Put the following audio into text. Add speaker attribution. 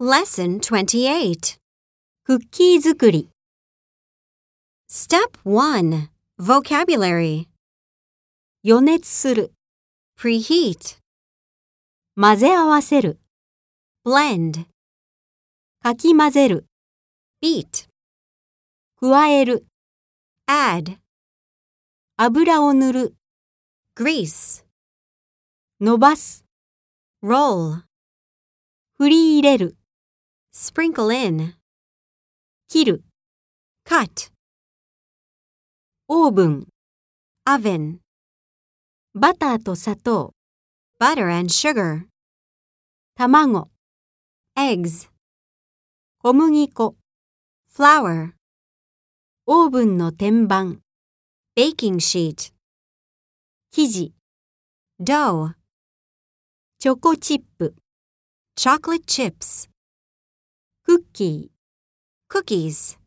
Speaker 1: Lesson 28
Speaker 2: クッキー作り
Speaker 1: Step 1 Vocabulary
Speaker 2: 予熱する
Speaker 1: Preheat
Speaker 2: 混ぜ合わせる
Speaker 1: Blend
Speaker 2: かき混ぜる
Speaker 1: Beat
Speaker 2: 加える
Speaker 1: Add
Speaker 2: 油を塗る
Speaker 1: Grease
Speaker 2: 伸ばす
Speaker 1: Roll
Speaker 2: 振り入れる
Speaker 1: Sprinkle in
Speaker 2: 切る
Speaker 1: Cut
Speaker 2: オーブン
Speaker 1: Oven
Speaker 2: バターと砂糖
Speaker 1: Butter and sugar
Speaker 2: 卵
Speaker 1: Eggs
Speaker 2: 小麦粉
Speaker 1: Flour
Speaker 2: オーブンの天板
Speaker 1: Baking sheet
Speaker 2: 生地
Speaker 1: Dough
Speaker 2: チョコチップ
Speaker 1: Chocolate chips
Speaker 2: クッキー
Speaker 1: Cookies